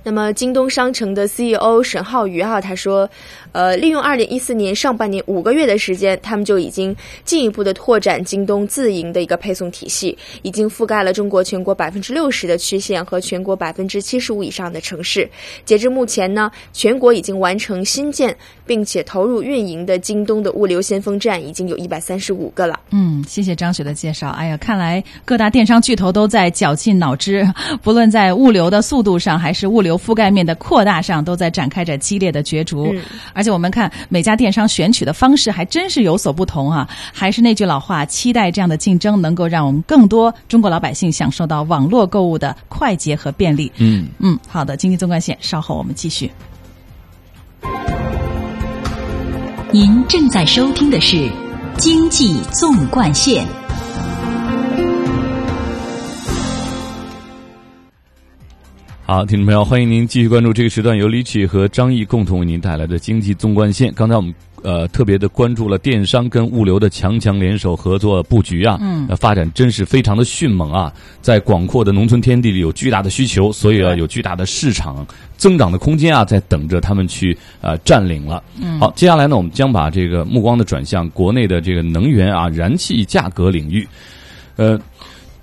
那么，京东商城的 CEO 沈浩宇啊，他说，呃，利用二零一四年上半年五个月的时间，他们就已经进一步的拓展京东自营的一个配送体系，已经覆盖了中国全国百分之六十的区县和全国百分之七十五以上的城市。截至目前呢，全国已经完成新建并且投入运营的京东的物流先锋站已经有一百三十五个了。嗯，谢谢张雪的介绍。哎呀，看来各大电商巨头都在绞尽脑汁，*laughs* 不论在物流的速度上还是物流。覆盖面的扩大上都在展开着激烈的角逐，而且我们看每家电商选取的方式还真是有所不同啊！还是那句老话，期待这样的竞争能够让我们更多中国老百姓享受到网络购物的快捷和便利。嗯嗯，好的，经济纵贯线，稍后我们继续。您正在收听的是经济纵贯线。好，听众朋友，欢迎您继续关注这个时段由李曲和张毅共同为您带来的经济纵贯线。刚才我们呃特别的关注了电商跟物流的强强联手合作布局啊，嗯，发展真是非常的迅猛啊，在广阔的农村天地里有巨大的需求，所以啊有巨大的市场增长的空间啊，在等着他们去呃占领了。嗯，好，接下来呢，我们将把这个目光的转向国内的这个能源啊燃气价格领域，呃。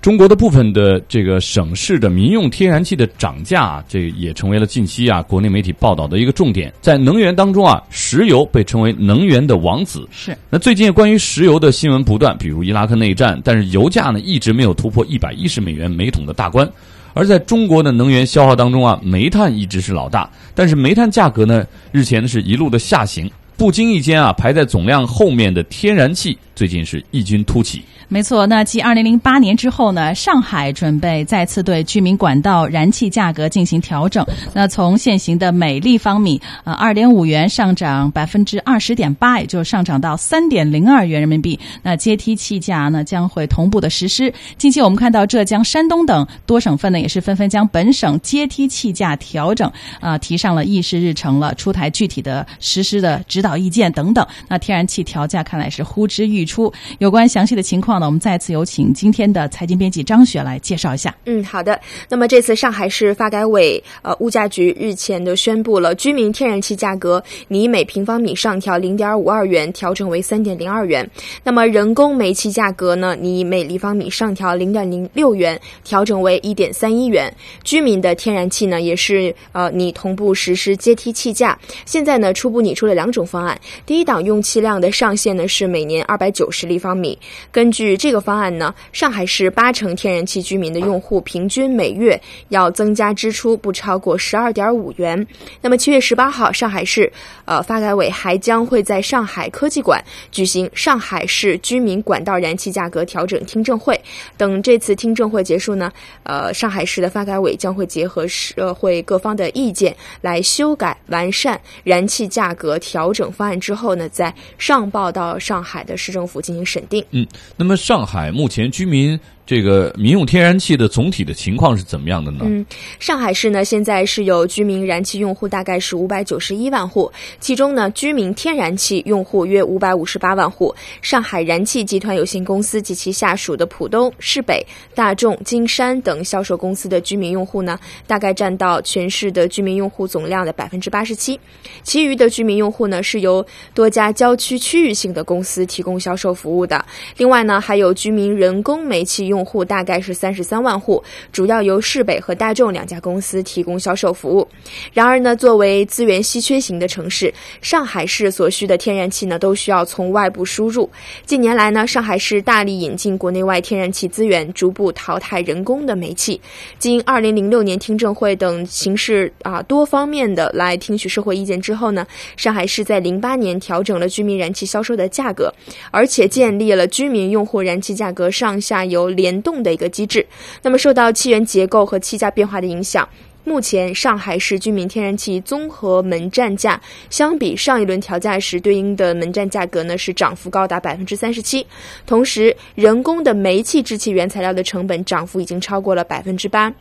中国的部分的这个省市的民用天然气的涨价，这也成为了近期啊国内媒体报道的一个重点。在能源当中啊，石油被称为能源的王子。是。那最近关于石油的新闻不断，比如伊拉克内战，但是油价呢一直没有突破一百一十美元每桶的大关。而在中国的能源消耗当中啊，煤炭一直是老大，但是煤炭价格呢日前是一路的下行。不经意间啊，排在总量后面的天然气最近是异军突起。没错，那继二零零八年之后呢，上海准备再次对居民管道燃气价格进行调整。那从现行的每立方米呃二点五元上涨百分之二十点八，也就上涨到三点零二元人民币。那阶梯气价呢将会同步的实施。近期我们看到浙江、山东等多省份呢也是纷纷将本省阶梯气价调整啊提上了议事日程了，出台具体的实施的指导意见等等。那天然气调价看来是呼之欲出。有关详细的情况。呢我们再次有请今天的财经编辑张雪来介绍一下。嗯，好的。那么这次上海市发改委呃物价局日前的宣布了，居民天然气价格拟每平方米上调零点五二元，调整为三点零二元。那么人工煤气价格呢，拟每立方米上调零点零六元，调整为一点三一元。居民的天然气呢，也是呃拟同步实施阶梯气价。现在呢，初步拟出了两种方方案。第一档用气量的上限呢是每年二百九十立方米，根据这个方案呢，上海市八成天然气居民的用户平均每月要增加支出不超过十二点五元。那么七月十八号，上海市呃发改委还将会在上海科技馆举行上海市居民管道燃气价格调整听证会。等这次听证会结束呢，呃，上海市的发改委将会结合社会各方的意见来修改完善燃气价格调整方案之后呢，再上报到上海的市政府进行审定。嗯，那么。上海目前居民。这个民用天然气的总体的情况是怎么样的呢？嗯，上海市呢现在是有居民燃气用户大概是五百九十一万户，其中呢居民天然气用户约五百五十八万户。上海燃气集团有限公司及其下属的浦东、市北、大众、金山等销售公司的居民用户呢，大概占到全市的居民用户总量的百分之八十七。其余的居民用户呢是由多家郊区区域性的公司提供销售服务的。另外呢还有居民人工煤气用。用户大概是三十三万户，主要由市北和大众两家公司提供销售服务。然而呢，作为资源稀缺型的城市，上海市所需的天然气呢，都需要从外部输入。近年来呢，上海市大力引进国内外天然气资源，逐步淘汰人工的煤气。经二零零六年听证会等形式啊多方面的来听取社会意见之后呢，上海市在零八年调整了居民燃气销售的价格，而且建立了居民用户燃气价格上下游联。联动的一个机制，那么受到气源结构和气价变化的影响，目前上海市居民天然气综合门站价相比上一轮调价时对应的门站价格呢是涨幅高达百分之三十七，同时人工的煤气制气原材料的成本涨幅已经超过了百分之八。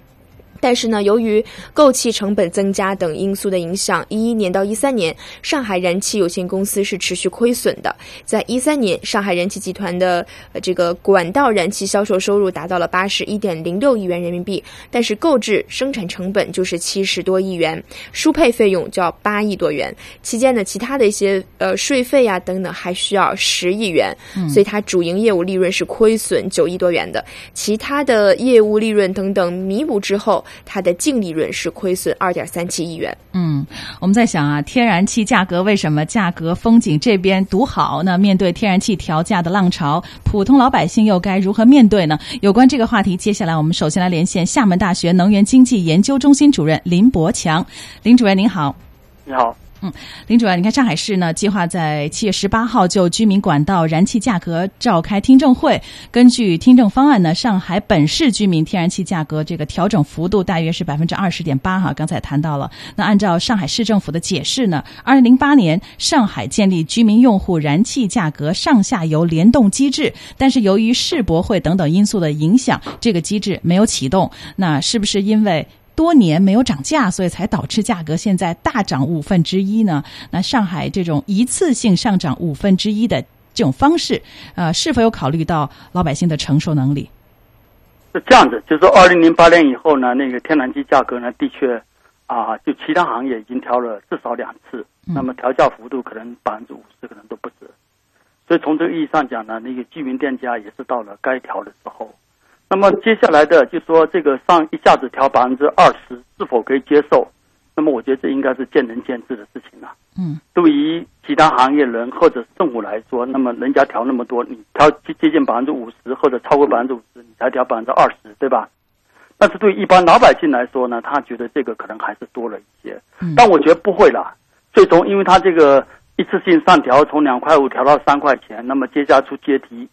但是呢，由于购气成本增加等因素的影响，一一年到一三年，上海燃气有限公司是持续亏损的。在一三年，上海燃气集团的这个管道燃气销售收入达到了八十一点零六亿元人民币，但是购置生产成本就是七十多亿元，输配费用就要八亿多元。期间呢，其他的一些呃税费呀等等还需要十亿元，所以它主营业务利润是亏损九亿多元的。其他的业务利润等等弥补之后。它的净利润是亏损二点三七亿元。嗯，我们在想啊，天然气价格为什么价格风景这边独好？那面对天然气调价的浪潮，普通老百姓又该如何面对呢？有关这个话题，接下来我们首先来连线厦门大学能源经济研究中心主任林伯强。林主任您好。你好。嗯，林主任，你看上海市呢，计划在七月十八号就居民管道燃气价格召开听证会。根据听证方案呢，上海本市居民天然气价格这个调整幅度大约是百分之二十点八哈。刚才谈到了，那按照上海市政府的解释呢，二零零八年上海建立居民用户燃气价格上下游联动机制，但是由于世博会等等因素的影响，这个机制没有启动。那是不是因为？多年没有涨价，所以才导致价格现在大涨五分之一呢？那上海这种一次性上涨五分之一的这种方式，呃，是否有考虑到老百姓的承受能力？是这样子，就是说，二零零八年以后呢，那个天然气价格呢，的确啊，就其他行业已经调了至少两次，那么调价幅度可能百分之五十可能都不止，所以从这个意义上讲呢，那个居民电价也是到了该调的时候。那么接下来的就说这个上一下子调百分之二十是否可以接受？那么我觉得这应该是见仁见智的事情了。嗯，对于其他行业人或者政府来说，那么人家调那么多，你调接接近百分之五十或者超过百分之五十，你才调百分之二十，对吧？但是对一般老百姓来说呢，他觉得这个可能还是多了一些。嗯但我觉得不会啦，最终因为他这个一次性上调从两块五调到三块钱，那么接下出阶梯。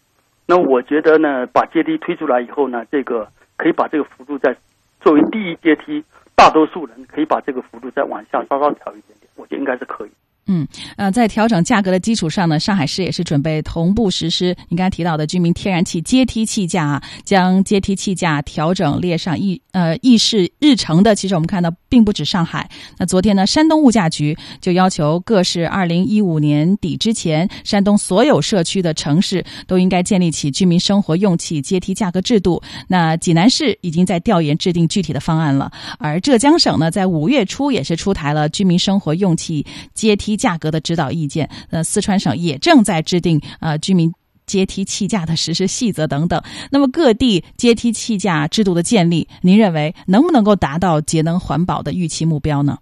那我觉得呢，把阶梯推出来以后呢，这个可以把这个幅度再作为第一阶梯，大多数人可以把这个幅度再往下稍稍调一点点，我觉得应该是可以。嗯，呃，在调整价格的基础上呢，上海市也是准备同步实施您刚才提到的居民天然气阶梯气价啊，将阶梯气价调整列上议呃议事日程的。其实我们看到并不止上海。那昨天呢，山东物价局就要求各市二零一五年底之前，山东所有社区的城市都应该建立起居民生活用气阶梯价格制度。那济南市已经在调研制定具体的方案了，而浙江省呢，在五月初也是出台了居民生活用气阶梯。价格的指导意见，呃，四川省也正在制定呃居民阶梯气价的实施细则等等。那么各地阶梯气价制度的建立，您认为能不能够达到节能环保的预期目标呢？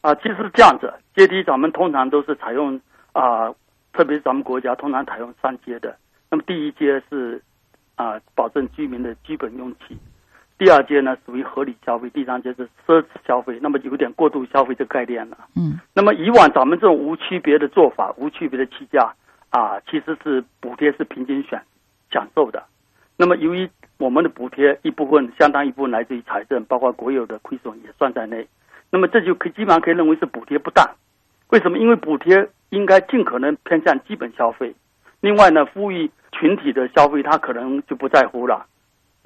啊，其实是这样子，阶梯咱们通常都是采用啊，特别是咱们国家通常采用三阶的。那么第一阶是啊，保证居民的基本用气。第二阶呢属于合理消费，第三阶是奢侈消费，那么有点过度消费这个概念了。嗯，那么以往咱们这种无区别的做法，无区别的起价啊，其实是补贴是平均选享受的。那么由于我们的补贴一部分相当一部分来自于财政，包括国有的亏损也算在内。那么这就可以基本上可以认为是补贴不当。为什么？因为补贴应该尽可能偏向基本消费。另外呢，富裕群体的消费他可能就不在乎了。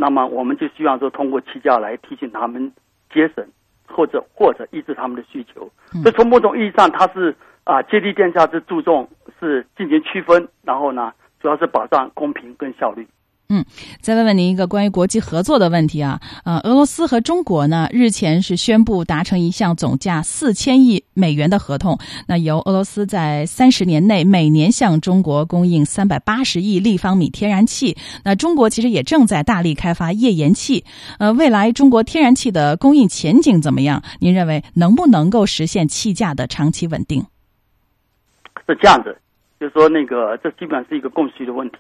那么我们就希望说，通过气价来提醒他们节省，或者或者抑制他们的需求。所以从某种意义上，它是啊，阶梯电价是注重是进行区分，然后呢，主要是保障公平跟效率。嗯，再问问您一个关于国际合作的问题啊，呃，俄罗斯和中国呢日前是宣布达成一项总价四千亿美元的合同，那由俄罗斯在三十年内每年向中国供应三百八十亿立方米天然气。那中国其实也正在大力开发页岩气，呃，未来中国天然气的供应前景怎么样？您认为能不能够实现气价的长期稳定？是这样子，就是说那个这基本上是一个供需的问题。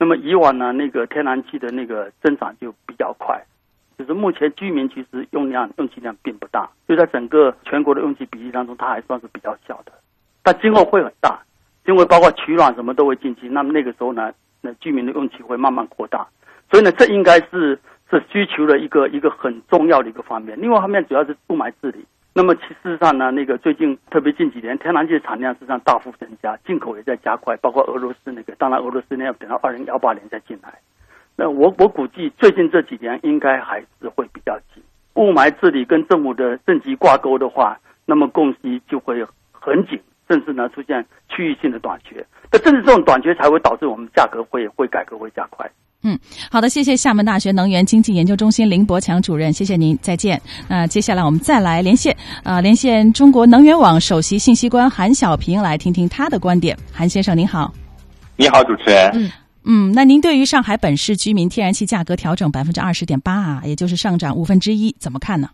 那么以往呢，那个天然气的那个增长就比较快，就是目前居民其实用量用气量并不大，就在整个全国的用气比例当中，它还算是比较小的。但今后会很大，因为包括取暖什么都会进去，那么那个时候呢，那居民的用气会慢慢扩大，所以呢，这应该是是需求的一个一个很重要的一个方面。另外一方面主要是雾霾治理。那么其事实上呢，那个最近特别近几年，天然气产量实际上大幅增加，进口也在加快，包括俄罗斯那个，当然俄罗斯那要等到二零幺八年再进来。那我我估计最近这几年应该还是会比较紧。雾霾治理跟政府的政绩挂钩的话，那么供需就会很紧，甚至呢出现区域性的短缺。那正是这种短缺才会导致我们价格会会改革会加快。嗯，好的，谢谢厦门大学能源经济研究中心林伯强主任，谢谢您，再见。那接下来我们再来连线，啊，连线中国能源网首席信息官韩小平，来听听他的观点。韩先生您好，你好，主持人。嗯嗯，那您对于上海本市居民天然气价格调整百分之二十点八啊，也就是上涨五分之一，怎么看呢？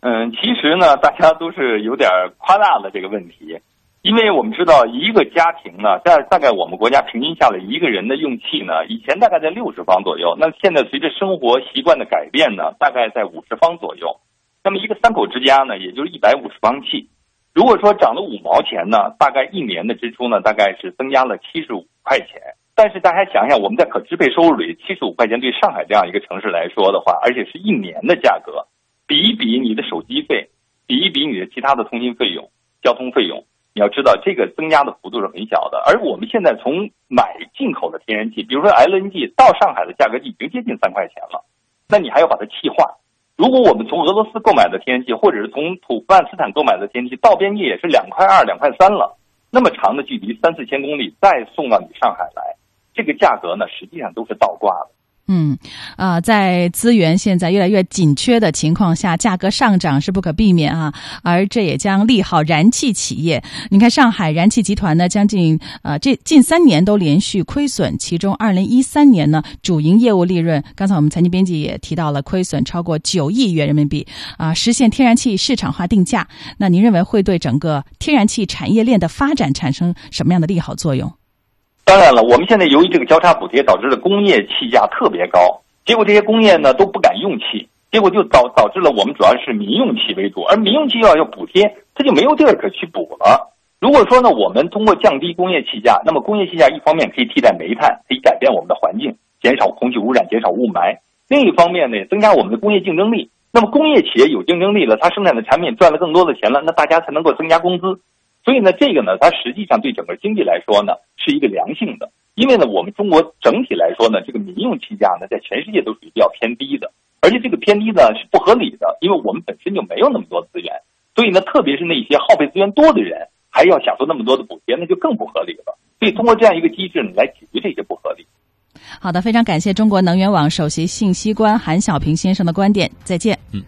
嗯，其实呢，大家都是有点夸大了这个问题。因为我们知道，一个家庭呢，在大概我们国家平均下来，一个人的用气呢，以前大概在六十方左右。那现在随着生活习惯的改变呢，大概在五十方左右。那么一个三口之家呢，也就是一百五十方气。如果说涨了五毛钱呢，大概一年的支出呢，大概是增加了七十五块钱。但是大家想想，我们在可支配收入里，七十五块钱对上海这样一个城市来说的话，而且是一年的价格，比一比你的手机费，比一比你的其他的通信费用、交通费用。你要知道，这个增加的幅度是很小的，而我们现在从买进口的天然气，比如说 LNG 到上海的价格已经接近三块钱了，那你还要把它气化。如果我们从俄罗斯购买的天然气，或者是从土库曼斯坦购买的天然气，到边界也是两块二、两块三了，那么长的距离三四千公里再送到你上海来，这个价格呢，实际上都是倒挂的。嗯，啊，在资源现在越来越紧缺的情况下，价格上涨是不可避免啊。而这也将利好燃气企业。你看，上海燃气集团呢，将近呃这近三年都连续亏损，其中二零一三年呢，主营业务利润，刚才我们财经编辑也提到了，亏损超过九亿元人民币啊。实现天然气市场化定价，那您认为会对整个天然气产业链的发展产生什么样的利好作用？当然了，我们现在由于这个交叉补贴导致的工业气价特别高，结果这些工业呢都不敢用气，结果就导导致了我们主要是民用气为主，而民用气要要补贴，它就没有地儿可去补了。如果说呢，我们通过降低工业气价，那么工业气价一方面可以替代煤炭，可以改变我们的环境，减少空气污染，减少雾霾；另一方面呢，增加我们的工业竞争力。那么工业企业有竞争力了，它生产的产品赚了更多的钱了，那大家才能够增加工资。所以呢，这个呢，它实际上对整个经济来说呢，是一个良性的。因为呢，我们中国整体来说呢，这个民用气价呢，在全世界都属于比较偏低的，而且这个偏低呢是不合理的，因为我们本身就没有那么多资源。所以呢，特别是那些耗费资源多的人。还要享受那么多的补贴，那就更不合理了。所以通过这样一个机制呢，来解决这些不合理。好的，非常感谢中国能源网首席信息官韩小平先生的观点。再见。嗯。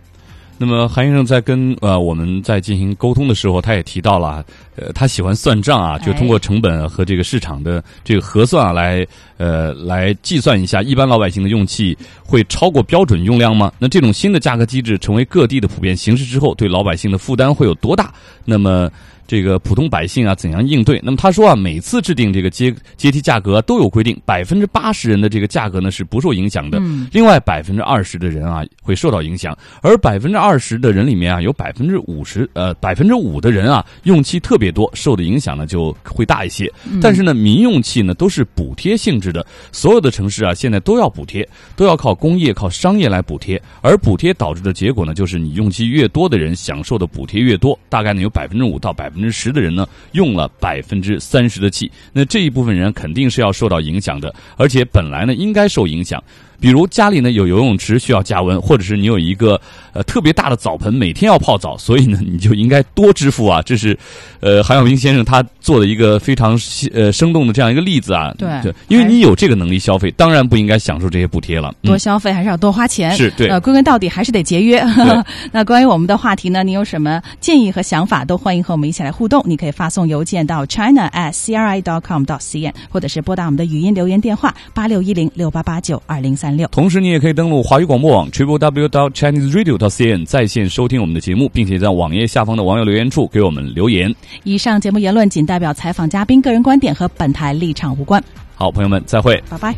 那么韩先生在跟呃我们在进行沟通的时候，他也提到了，呃，他喜欢算账啊，就通过成本和这个市场的这个核算啊，来呃来计算一下，一般老百姓的用气会超过标准用量吗？那这种新的价格机制成为各地的普遍形式之后，对老百姓的负担会有多大？那么。这个普通百姓啊，怎样应对？那么他说啊，每次制定这个阶阶梯价格都有规定，百分之八十人的这个价格呢是不受影响的，另外百分之二十的人啊会受到影响，而百分之二十的人里面啊，有百分之五十呃百分之五的人啊用气特别多，受的影响呢就会大一些。但是呢，民用气呢都是补贴性质的，所有的城市啊现在都要补贴，都要靠工业靠商业来补贴，而补贴导致的结果呢，就是你用气越多的人享受的补贴越多，大概呢有百分之五到百。百分之十的人呢，用了百分之三十的气，那这一部分人肯定是要受到影响的，而且本来呢应该受影响。比如家里呢有游泳池需要加温，或者是你有一个呃特别大的澡盆，每天要泡澡，所以呢你就应该多支付啊。这是呃韩晓明先生他做的一个非常呃生动的这样一个例子啊。*laughs* 对，因为你有这个能力消费，当然不应该享受这些补贴了。多消费还是要多花钱，是对。呃，归根到底还是得节约。*laughs* 那关于我们的话题呢，你有什么建议和想法，都欢迎和我们一起来互动。你可以发送邮件到 china at cri dot com dot cn，或者是拨打我们的语音留言电话八六一零六八八九二零三。同时，你也可以登录华语广播网 triple w dot chinese radio dot cn 在线收听我们的节目，并且在网页下方的网友留言处给我们留言。以上节目言论仅代表采访嘉宾个人观点，和本台立场无关。好，朋友们，再会，拜拜。